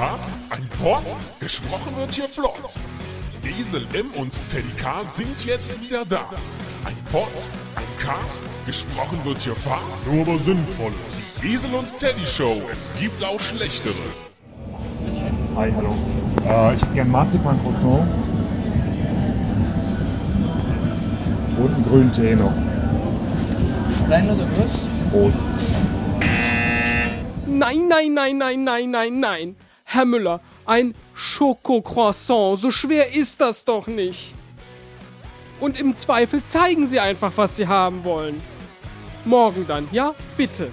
Cast, ein Pod, gesprochen wird hier flott. Esel M und Teddy K sind jetzt wieder da. Ein Pod, ein Cast, gesprochen wird hier fast, nur aber sinnvoll. Die Esel und Teddy Show, es gibt auch schlechtere. Hi, hallo. Äh, ich hätte gern Marzipan-Croissant. Und einen grünen Tee noch. Klein oder groß? Groß. Nein, nein, nein, nein, nein, nein, nein. Herr Müller, ein Schokocroissant, so schwer ist das doch nicht. Und im Zweifel zeigen Sie einfach, was Sie haben wollen. Morgen dann, ja? Bitte.